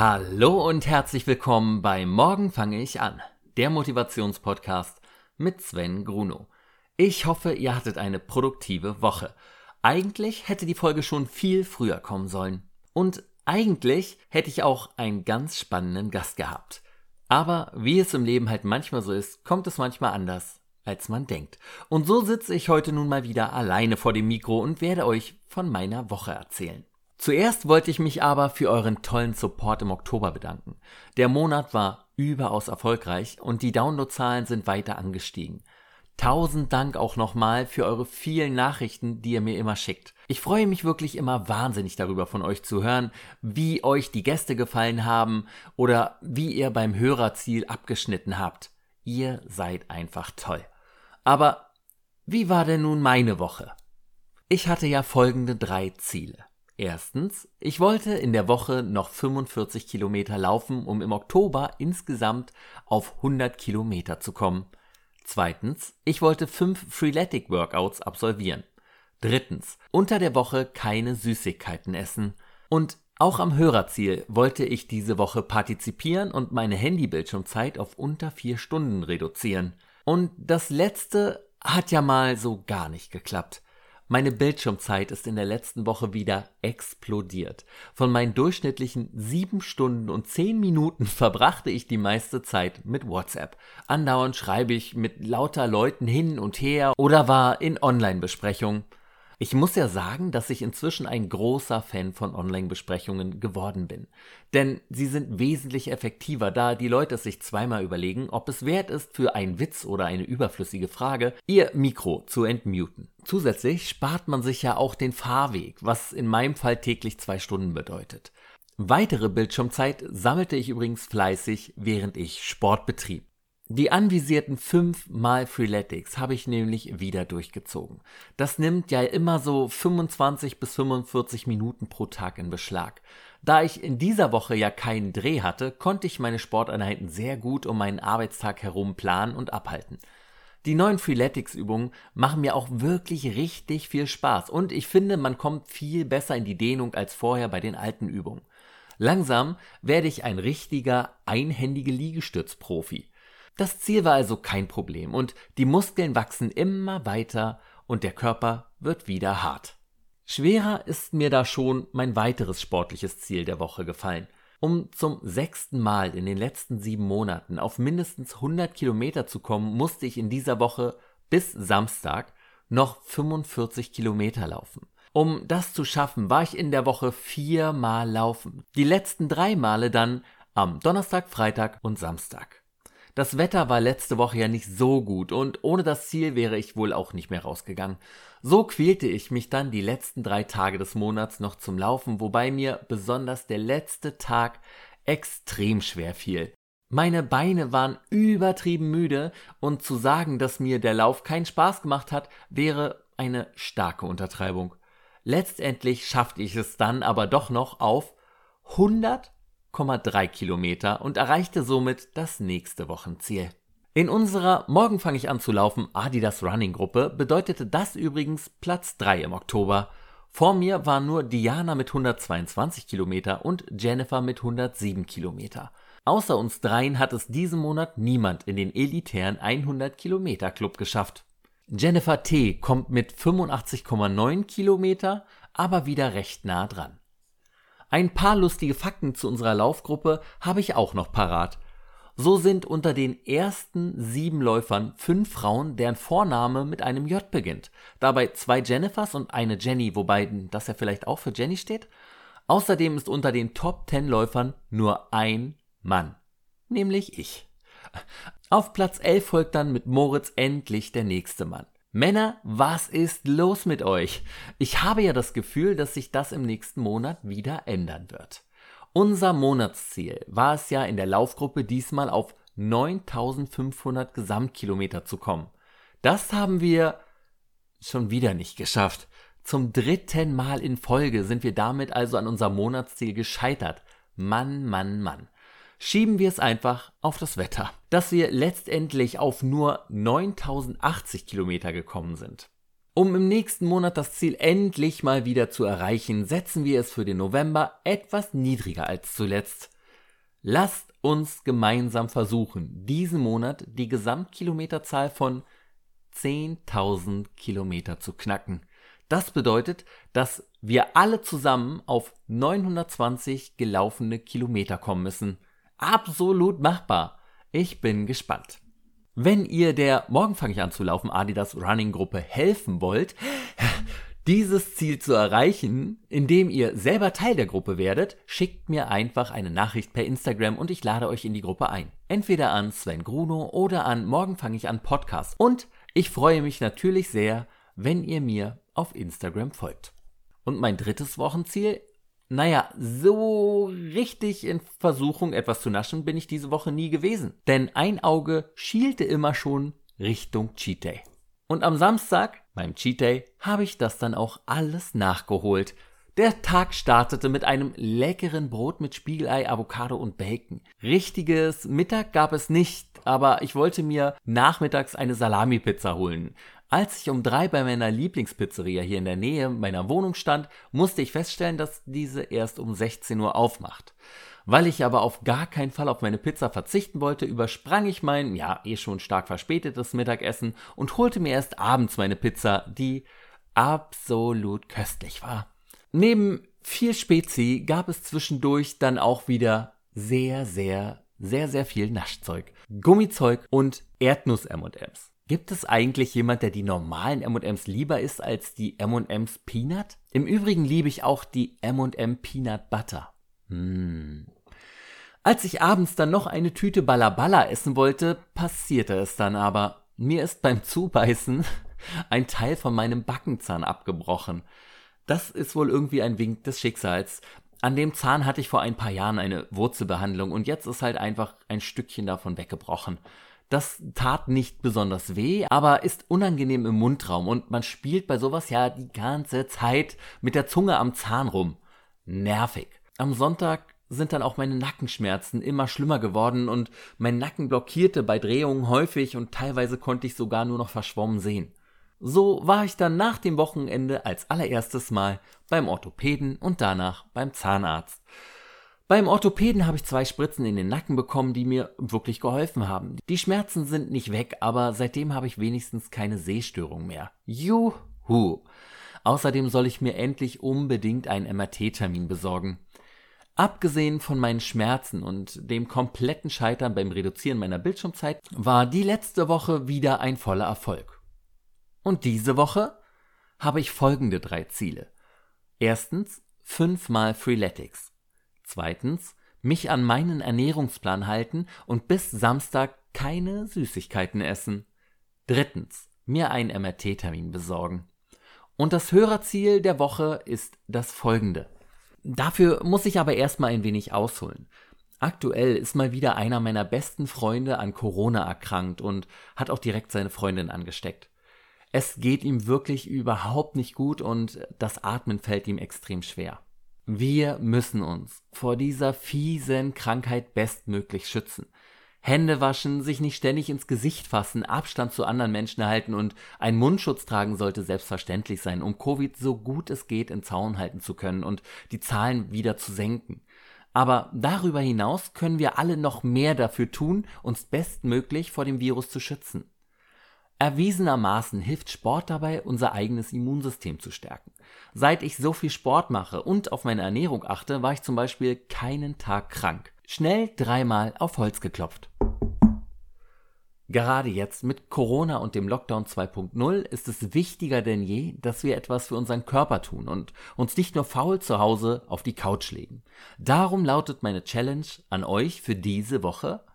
Hallo und herzlich willkommen bei Morgen fange ich an, der Motivationspodcast mit Sven Gruno. Ich hoffe, ihr hattet eine produktive Woche. Eigentlich hätte die Folge schon viel früher kommen sollen. Und eigentlich hätte ich auch einen ganz spannenden Gast gehabt. Aber wie es im Leben halt manchmal so ist, kommt es manchmal anders, als man denkt. Und so sitze ich heute nun mal wieder alleine vor dem Mikro und werde euch von meiner Woche erzählen. Zuerst wollte ich mich aber für euren tollen Support im Oktober bedanken. Der Monat war überaus erfolgreich und die Downloadzahlen sind weiter angestiegen. Tausend Dank auch nochmal für eure vielen Nachrichten, die ihr mir immer schickt. Ich freue mich wirklich immer wahnsinnig darüber von euch zu hören, wie euch die Gäste gefallen haben oder wie ihr beim Hörerziel abgeschnitten habt. Ihr seid einfach toll. Aber wie war denn nun meine Woche? Ich hatte ja folgende drei Ziele. Erstens, ich wollte in der Woche noch 45 Kilometer laufen, um im Oktober insgesamt auf 100 Kilometer zu kommen. Zweitens, ich wollte fünf Freeletic Workouts absolvieren. Drittens, unter der Woche keine Süßigkeiten essen. Und auch am Hörerziel wollte ich diese Woche partizipieren und meine Handybildschirmzeit auf unter vier Stunden reduzieren. Und das letzte hat ja mal so gar nicht geklappt. Meine Bildschirmzeit ist in der letzten Woche wieder explodiert. Von meinen durchschnittlichen sieben Stunden und zehn Minuten verbrachte ich die meiste Zeit mit WhatsApp. Andauernd schreibe ich mit lauter Leuten hin und her oder war in Online-Besprechungen. Ich muss ja sagen, dass ich inzwischen ein großer Fan von Online-Besprechungen geworden bin. Denn sie sind wesentlich effektiver, da die Leute es sich zweimal überlegen, ob es wert ist, für einen Witz oder eine überflüssige Frage ihr Mikro zu entmuten. Zusätzlich spart man sich ja auch den Fahrweg, was in meinem Fall täglich zwei Stunden bedeutet. Weitere Bildschirmzeit sammelte ich übrigens fleißig, während ich Sport betrieb. Die anvisierten fünf mal Freeletics habe ich nämlich wieder durchgezogen. Das nimmt ja immer so 25 bis 45 Minuten pro Tag in Beschlag. Da ich in dieser Woche ja keinen Dreh hatte, konnte ich meine Sporteinheiten sehr gut um meinen Arbeitstag herum planen und abhalten. Die neuen Freeletics-Übungen machen mir auch wirklich richtig viel Spaß und ich finde, man kommt viel besser in die Dehnung als vorher bei den alten Übungen. Langsam werde ich ein richtiger einhändige Liegestützprofi. Das Ziel war also kein Problem und die Muskeln wachsen immer weiter und der Körper wird wieder hart. Schwerer ist mir da schon mein weiteres sportliches Ziel der Woche gefallen. Um zum sechsten Mal in den letzten sieben Monaten auf mindestens 100 Kilometer zu kommen, musste ich in dieser Woche bis Samstag noch 45 Kilometer laufen. Um das zu schaffen, war ich in der Woche viermal laufen. Die letzten drei Male dann am Donnerstag, Freitag und Samstag. Das Wetter war letzte Woche ja nicht so gut und ohne das Ziel wäre ich wohl auch nicht mehr rausgegangen. So quälte ich mich dann die letzten drei Tage des Monats noch zum Laufen, wobei mir besonders der letzte Tag extrem schwer fiel. Meine Beine waren übertrieben müde und zu sagen, dass mir der Lauf keinen Spaß gemacht hat, wäre eine starke Untertreibung. Letztendlich schaffte ich es dann aber doch noch auf 100 3 Kilometer und erreichte somit das nächste Wochenziel. In unserer Morgen fange ich an zu laufen Adidas Running Gruppe bedeutete das übrigens Platz 3 im Oktober. Vor mir war nur Diana mit 122 Kilometer und Jennifer mit 107 Kilometer. Außer uns dreien hat es diesen Monat niemand in den elitären 100 Kilometer Club geschafft. Jennifer T. kommt mit 85,9 Kilometer aber wieder recht nah dran. Ein paar lustige Fakten zu unserer Laufgruppe habe ich auch noch parat. So sind unter den ersten sieben Läufern fünf Frauen, deren Vorname mit einem J beginnt. Dabei zwei Jennifers und eine Jenny, wobei das ja vielleicht auch für Jenny steht. Außerdem ist unter den Top 10 Läufern nur ein Mann, nämlich ich. Auf Platz 11 folgt dann mit Moritz endlich der nächste Mann. Männer, was ist los mit euch? Ich habe ja das Gefühl, dass sich das im nächsten Monat wieder ändern wird. Unser Monatsziel war es ja in der Laufgruppe diesmal auf 9500 Gesamtkilometer zu kommen. Das haben wir schon wieder nicht geschafft. Zum dritten Mal in Folge sind wir damit also an unser Monatsziel gescheitert. Mann, Mann, Mann schieben wir es einfach auf das Wetter, dass wir letztendlich auf nur 9080 Kilometer gekommen sind. Um im nächsten Monat das Ziel endlich mal wieder zu erreichen, setzen wir es für den November etwas niedriger als zuletzt. Lasst uns gemeinsam versuchen, diesen Monat die Gesamtkilometerzahl von 10.000 Kilometer zu knacken. Das bedeutet, dass wir alle zusammen auf 920 gelaufene Kilometer kommen müssen. Absolut machbar. Ich bin gespannt. Wenn ihr der Morgen fange ich an zu laufen Adidas Running Gruppe helfen wollt, dieses Ziel zu erreichen, indem ihr selber Teil der Gruppe werdet, schickt mir einfach eine Nachricht per Instagram und ich lade euch in die Gruppe ein. Entweder an Sven Gruno oder an Morgen fange ich an Podcast. Und ich freue mich natürlich sehr, wenn ihr mir auf Instagram folgt. Und mein drittes Wochenziel naja, so richtig in Versuchung, etwas zu naschen, bin ich diese Woche nie gewesen. Denn ein Auge schielte immer schon Richtung Cheat Day. Und am Samstag, beim Cheat Day, habe ich das dann auch alles nachgeholt. Der Tag startete mit einem leckeren Brot mit Spiegelei, Avocado und Bacon. Richtiges Mittag gab es nicht, aber ich wollte mir nachmittags eine Salami-Pizza holen. Als ich um drei bei meiner Lieblingspizzeria hier in der Nähe meiner Wohnung stand, musste ich feststellen, dass diese erst um 16 Uhr aufmacht. Weil ich aber auf gar keinen Fall auf meine Pizza verzichten wollte, übersprang ich mein, ja, eh schon stark verspätetes Mittagessen und holte mir erst abends meine Pizza, die absolut köstlich war. Neben viel Spezi gab es zwischendurch dann auch wieder sehr, sehr, sehr, sehr viel Naschzeug, Gummizeug und Erdnuss-M&Ms. Gibt es eigentlich jemand, der die normalen M&Ms lieber isst als die M&Ms Peanut? Im Übrigen liebe ich auch die M&M Peanut Butter. Hm. Als ich abends dann noch eine Tüte Ballaballa essen wollte, passierte es dann aber. Mir ist beim Zubeißen ein Teil von meinem Backenzahn abgebrochen. Das ist wohl irgendwie ein Wink des Schicksals. An dem Zahn hatte ich vor ein paar Jahren eine Wurzelbehandlung und jetzt ist halt einfach ein Stückchen davon weggebrochen. Das tat nicht besonders weh, aber ist unangenehm im Mundraum und man spielt bei sowas ja die ganze Zeit mit der Zunge am Zahn rum. Nervig. Am Sonntag sind dann auch meine Nackenschmerzen immer schlimmer geworden und mein Nacken blockierte bei Drehungen häufig und teilweise konnte ich sogar nur noch verschwommen sehen. So war ich dann nach dem Wochenende als allererstes Mal beim Orthopäden und danach beim Zahnarzt. Beim Orthopäden habe ich zwei Spritzen in den Nacken bekommen, die mir wirklich geholfen haben. Die Schmerzen sind nicht weg, aber seitdem habe ich wenigstens keine Sehstörung mehr. Juhu! Außerdem soll ich mir endlich unbedingt einen MRT-Termin besorgen. Abgesehen von meinen Schmerzen und dem kompletten Scheitern beim Reduzieren meiner Bildschirmzeit war die letzte Woche wieder ein voller Erfolg. Und diese Woche habe ich folgende drei Ziele. Erstens fünfmal Freeletics. Zweitens, mich an meinen Ernährungsplan halten und bis Samstag keine Süßigkeiten essen. Drittens, mir einen MRT-Termin besorgen. Und das Hörerziel der Woche ist das folgende. Dafür muss ich aber erstmal ein wenig ausholen. Aktuell ist mal wieder einer meiner besten Freunde an Corona erkrankt und hat auch direkt seine Freundin angesteckt. Es geht ihm wirklich überhaupt nicht gut und das Atmen fällt ihm extrem schwer. Wir müssen uns vor dieser fiesen Krankheit bestmöglich schützen. Hände waschen, sich nicht ständig ins Gesicht fassen, Abstand zu anderen Menschen halten und ein Mundschutz tragen sollte selbstverständlich sein, um Covid so gut es geht in Zaun halten zu können und die Zahlen wieder zu senken. Aber darüber hinaus können wir alle noch mehr dafür tun, uns bestmöglich vor dem Virus zu schützen. Erwiesenermaßen hilft Sport dabei, unser eigenes Immunsystem zu stärken. Seit ich so viel Sport mache und auf meine Ernährung achte, war ich zum Beispiel keinen Tag krank. Schnell dreimal auf Holz geklopft. Gerade jetzt mit Corona und dem Lockdown 2.0 ist es wichtiger denn je, dass wir etwas für unseren Körper tun und uns nicht nur faul zu Hause auf die Couch legen. Darum lautet meine Challenge an euch für diese Woche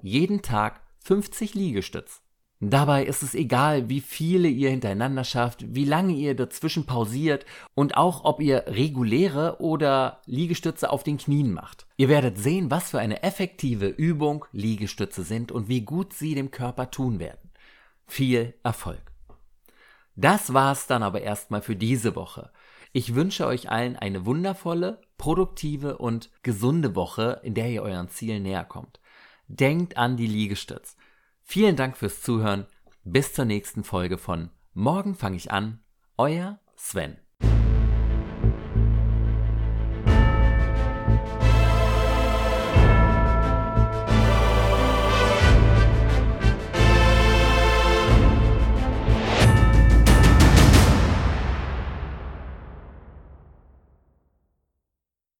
jeden Tag 50 Liegestütz. Dabei ist es egal, wie viele ihr hintereinander schafft, wie lange ihr dazwischen pausiert und auch ob ihr reguläre oder Liegestütze auf den Knien macht. Ihr werdet sehen, was für eine effektive Übung Liegestütze sind und wie gut sie dem Körper tun werden. Viel Erfolg. Das war's dann aber erstmal für diese Woche. Ich wünsche euch allen eine wundervolle, produktive und gesunde Woche, in der ihr euren Zielen näher kommt. Denkt an die Liegestütze. Vielen Dank fürs Zuhören. Bis zur nächsten Folge von Morgen fange ich an. Euer Sven.